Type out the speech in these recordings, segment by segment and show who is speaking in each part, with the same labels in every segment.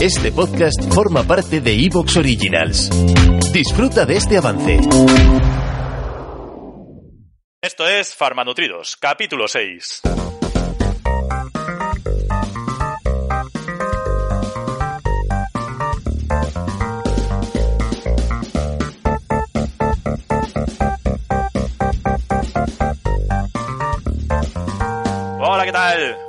Speaker 1: Este podcast forma parte de Evox Originals. Disfruta de este avance.
Speaker 2: Esto es Farmanutridos, capítulo 6.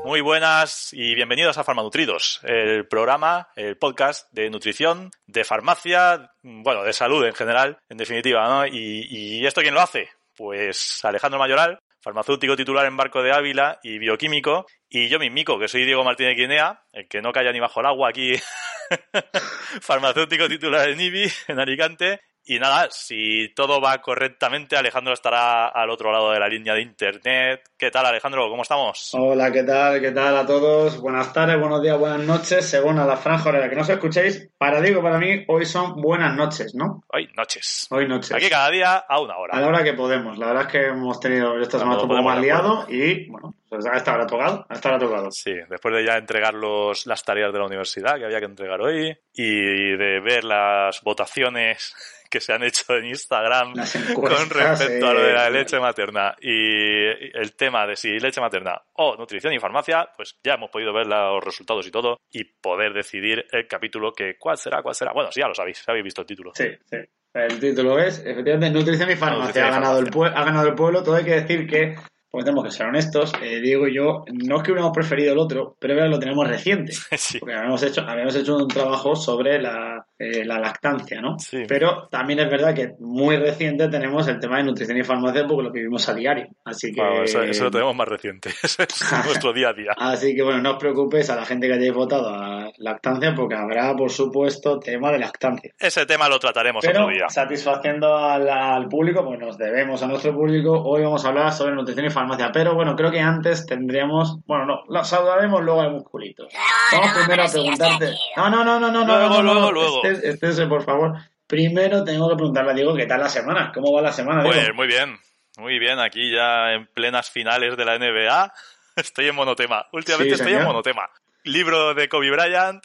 Speaker 2: Muy buenas y bienvenidos a Farmanutridos, el programa, el podcast de nutrición, de farmacia, bueno, de salud en general, en definitiva, ¿no? ¿Y, esto quién lo hace? Pues Alejandro Mayoral, farmacéutico titular en Barco de Ávila y bioquímico, y yo mismico, que soy Diego Martínez Guinea, el que no calla ni bajo el agua aquí, farmacéutico titular en IBI, en Alicante, y nada, si todo va correctamente, Alejandro estará al otro lado de la línea de internet. ¿Qué tal, Alejandro? ¿Cómo estamos?
Speaker 3: Hola, ¿qué tal? ¿Qué tal a todos? Buenas tardes, buenos días, buenas noches, según a la franja horaria que no os escuchéis. Para Diego, para mí, hoy son buenas noches, ¿no?
Speaker 2: Hoy noches.
Speaker 3: Hoy noches.
Speaker 2: Aquí cada día a una hora.
Speaker 3: A la hora que podemos. La verdad es que hemos tenido esta semana un poco más liado y, bueno, pues a esta hora tocado, a esta hora tocado.
Speaker 2: Sí, después de ya entregar los, las tareas de la universidad que había que entregar hoy y de ver las votaciones que se han hecho en Instagram con respecto a lo de la leche materna y el tema de si leche materna o nutrición y farmacia, pues ya hemos podido ver los resultados y todo y poder decidir el capítulo que cuál será, cuál será. Bueno, sí, ya lo sabéis, habéis visto el título.
Speaker 3: Sí, sí. El título es, efectivamente, nutrición y farmacia.
Speaker 2: Nutrición
Speaker 3: ha, ganado
Speaker 2: farmacia.
Speaker 3: El pue- ha ganado el pueblo. Todo hay que decir que, porque tenemos que ser honestos, eh, Diego y yo, no es que hubiéramos preferido el otro, pero lo tenemos reciente.
Speaker 2: Sí.
Speaker 3: Porque habíamos hecho, habíamos hecho un trabajo sobre la, eh, la lactancia, ¿no?
Speaker 2: Sí.
Speaker 3: Pero también es verdad que muy reciente tenemos el tema de nutrición y farmacia porque lo vivimos a diario. Así que,
Speaker 2: Bueno, eso, eso lo tenemos más reciente. Es nuestro día a día.
Speaker 3: así que bueno, no os preocupéis a la gente que hayáis votado a lactancia porque habrá, por supuesto, tema de lactancia.
Speaker 2: Ese tema lo trataremos
Speaker 3: Pero
Speaker 2: otro día.
Speaker 3: satisfaciendo al, al público, pues nos debemos a nuestro público. Hoy vamos a hablar sobre nutrición y farmacia. Pero bueno, creo que antes tendríamos. Bueno, no, lo saludaremos luego al musculito. Vamos primero a preguntarte. No, no, no, no, no, no.
Speaker 2: Luego,
Speaker 3: no, no,
Speaker 2: luego,
Speaker 3: no.
Speaker 2: luego.
Speaker 3: Estés- estése, por favor. Primero tengo que preguntarle a Diego qué tal la semana. ¿Cómo va la semana, Diego?
Speaker 2: Pues muy bien, muy bien. Aquí ya en plenas finales de la NBA. Estoy en monotema. Últimamente
Speaker 3: Sí,
Speaker 2: estoy en monotema. Libro de Kobe Bryant.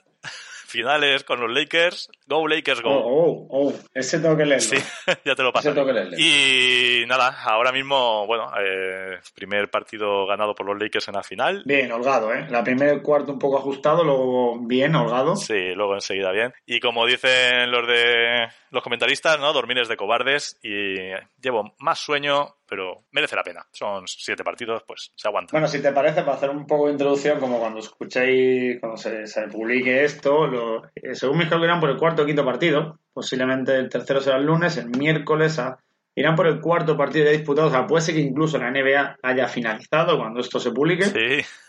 Speaker 2: Finales con los Lakers. Go Lakers, go.
Speaker 3: Oh, oh, oh. Ese tengo que leerlo.
Speaker 2: Sí, ya te lo paso.
Speaker 3: Ese tengo que leerlo.
Speaker 2: Y nada, ahora mismo, bueno, eh, primer partido ganado por los Lakers en la final.
Speaker 3: Bien, holgado, ¿eh? La primer cuarto un poco ajustado, luego bien, holgado.
Speaker 2: Sí, luego enseguida bien. Y como dicen los de los comentaristas, ¿no? Dormir es de cobardes y llevo más sueño, pero merece la pena. Son siete partidos, pues se aguanta.
Speaker 3: Bueno, si te parece, para hacer un poco de introducción, como cuando escuchéis, cuando se, publique esto, lo- eh, según mis cálculos por el cuarto o quinto partido, posiblemente el tercero será el lunes, el miércoles a- irán por el cuarto partido ya disputado, o sea, puede ser que incluso la NBA haya finalizado cuando esto se publique.
Speaker 2: Sí,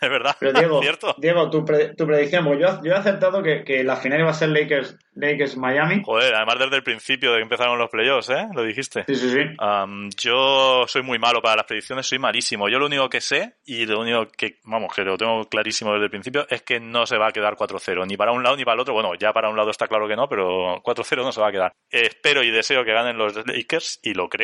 Speaker 2: es verdad.
Speaker 3: Pero Diego,
Speaker 2: ¿Cierto?
Speaker 3: Diego tu, pre- tu predicción, porque yo, yo he aceptado que, que la final iba a ser Lakers, Lakers Miami.
Speaker 2: Joder, además desde el principio de que empezaron los playoffs, ¿eh? Lo dijiste.
Speaker 3: Sí, sí, sí.
Speaker 2: Yo soy muy malo para las predicciones, soy malísimo. Yo lo único que sé, y lo único que, vamos, que lo tengo clarísimo desde el principio, es que no se va a quedar 4-0, ni para un lado ni para el otro. Bueno, ya para un lado está claro que no, pero 4-0 no se va a quedar. Espero y deseo que ganen los Lakers, y lo creo,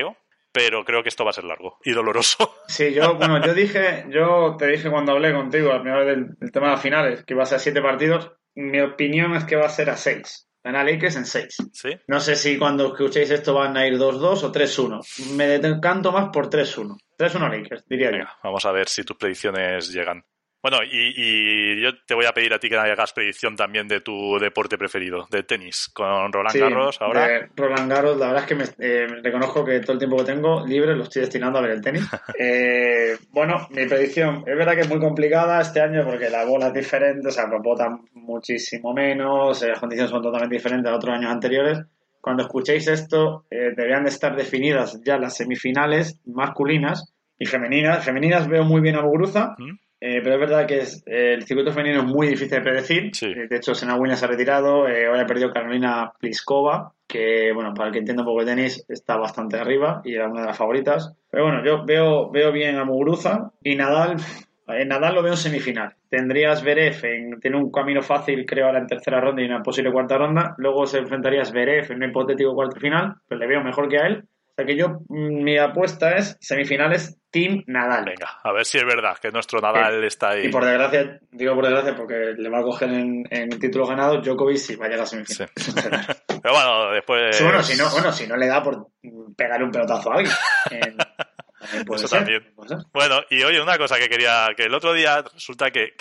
Speaker 2: pero creo que esto va a ser largo y doloroso.
Speaker 3: Sí, yo, bueno, yo dije, yo te dije cuando hablé contigo la primera vez del, del tema de las finales, que iba a ser siete partidos. Mi opinión es que va a ser a seis. Gana Lakers en seis.
Speaker 2: ¿Sí?
Speaker 3: No sé si cuando escuchéis esto van a ir 2-2 o 3-1. Me decanto más por 3-1. 3-1 Lakers, diría yo.
Speaker 2: Venga, vamos a ver si tus predicciones llegan. Bueno, y, y yo te voy a pedir a ti que hagas predicción también de tu deporte preferido, de tenis, con Roland
Speaker 3: Sí,
Speaker 2: Garros ahora.
Speaker 3: de Roland Garros, la verdad es que me, eh, reconozco que todo el tiempo que tengo libre lo estoy destinando a ver el tenis. Eh, bueno, mi predicción es verdad que es muy complicada este año porque la bola es diferente, o sea, pues botan muchísimo menos, eh, las condiciones son totalmente diferentes a otros años anteriores. Cuando escuchéis esto, eh, deberían de estar definidas ya las semifinales masculinas y femeninas. Femeninas veo muy bien a Muguruza,
Speaker 2: ¿Mm?
Speaker 3: Eh, pero es verdad que es, el circuito femenino es muy difícil de predecir. De hecho, Sena Williams se ha retirado. hoy ha perdido Carolina Pliskova, que, bueno, para el que entienda un poco de tenis, está bastante arriba y era una de las favoritas. Pero bueno, yo veo, veo bien a Muguruza y Nadal. En Nadal lo veo en semifinal. Tendrías Zverev en tiene un camino fácil, creo, ahora en tercera ronda y una posible cuarta ronda. Luego se enfrentaría a Zverev en un hipotético cuarto final, pero le veo mejor que a él. Sea que yo, mi apuesta es semifinales Team Nadal.
Speaker 2: Venga, a ver si es verdad que nuestro Nadal está ahí.
Speaker 3: Y por desgracia, digo por desgracia porque le va a coger en, en título ganado Djokovic si va a llegar a semifinales.
Speaker 2: pero bueno, después...
Speaker 3: Bueno si, no, bueno, si no le da por pegar un pelotazo a alguien. Eso también.
Speaker 2: Bueno, y oye, una cosa que quería, que el otro día resulta que,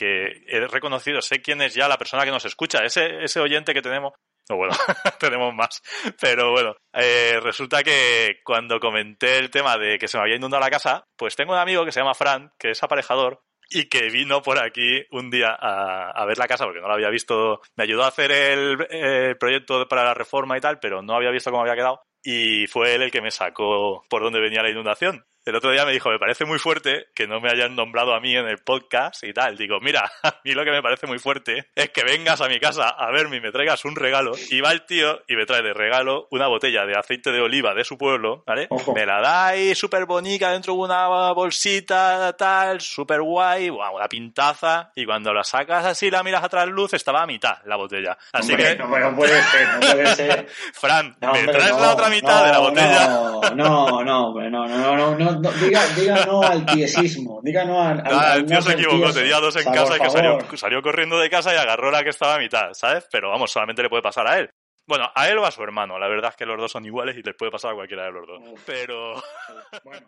Speaker 2: he reconocido, sé quién es ya la persona que nos escucha, ese, ese oyente que tenemos, no, bueno, tenemos más. Pero bueno, eh, resulta que cuando comenté el tema de que se me había inundado la casa, pues tengo un amigo que se llama Fran, que es aparejador, y que vino por aquí un día a, ver la casa porque no lo había visto. Me ayudó a hacer el, el, proyecto para la reforma y tal, pero no había visto cómo había quedado. Y fue él el que me sacó por dónde venía la inundación el otro día me dijo, me parece muy fuerte que no me hayan nombrado a mí en el podcast y tal. Digo, mira, a mí lo que me parece muy fuerte es que vengas a mi casa a verme y me traigas un regalo. Y va el tío y me trae de regalo una botella de aceite de oliva de su pueblo, ¿vale? Me la da ahí súper bonita dentro de una bolsita, tal, súper guay, wow, una pintaza. Y cuando la sacas así, la miras atrás luz, estaba a mitad la botella. Así que...
Speaker 3: No, puede ser, no puede ser.
Speaker 2: Fran, ¿me traes la otra mitad de la botella?
Speaker 3: No, no, no, no, no, no, no diga, diga no al tiesismo, diga no al.
Speaker 2: al, el tío se equivocó, tenía dos en casa que salió, salió, corriendo de casa y agarró la que estaba a mitad, ¿sabes? Pero vamos, solamente le puede pasar a él. Bueno, a él o a su hermano, la verdad es que los dos son iguales y les puede pasar a cualquiera de los dos. Pero. Bueno.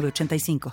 Speaker 4: 85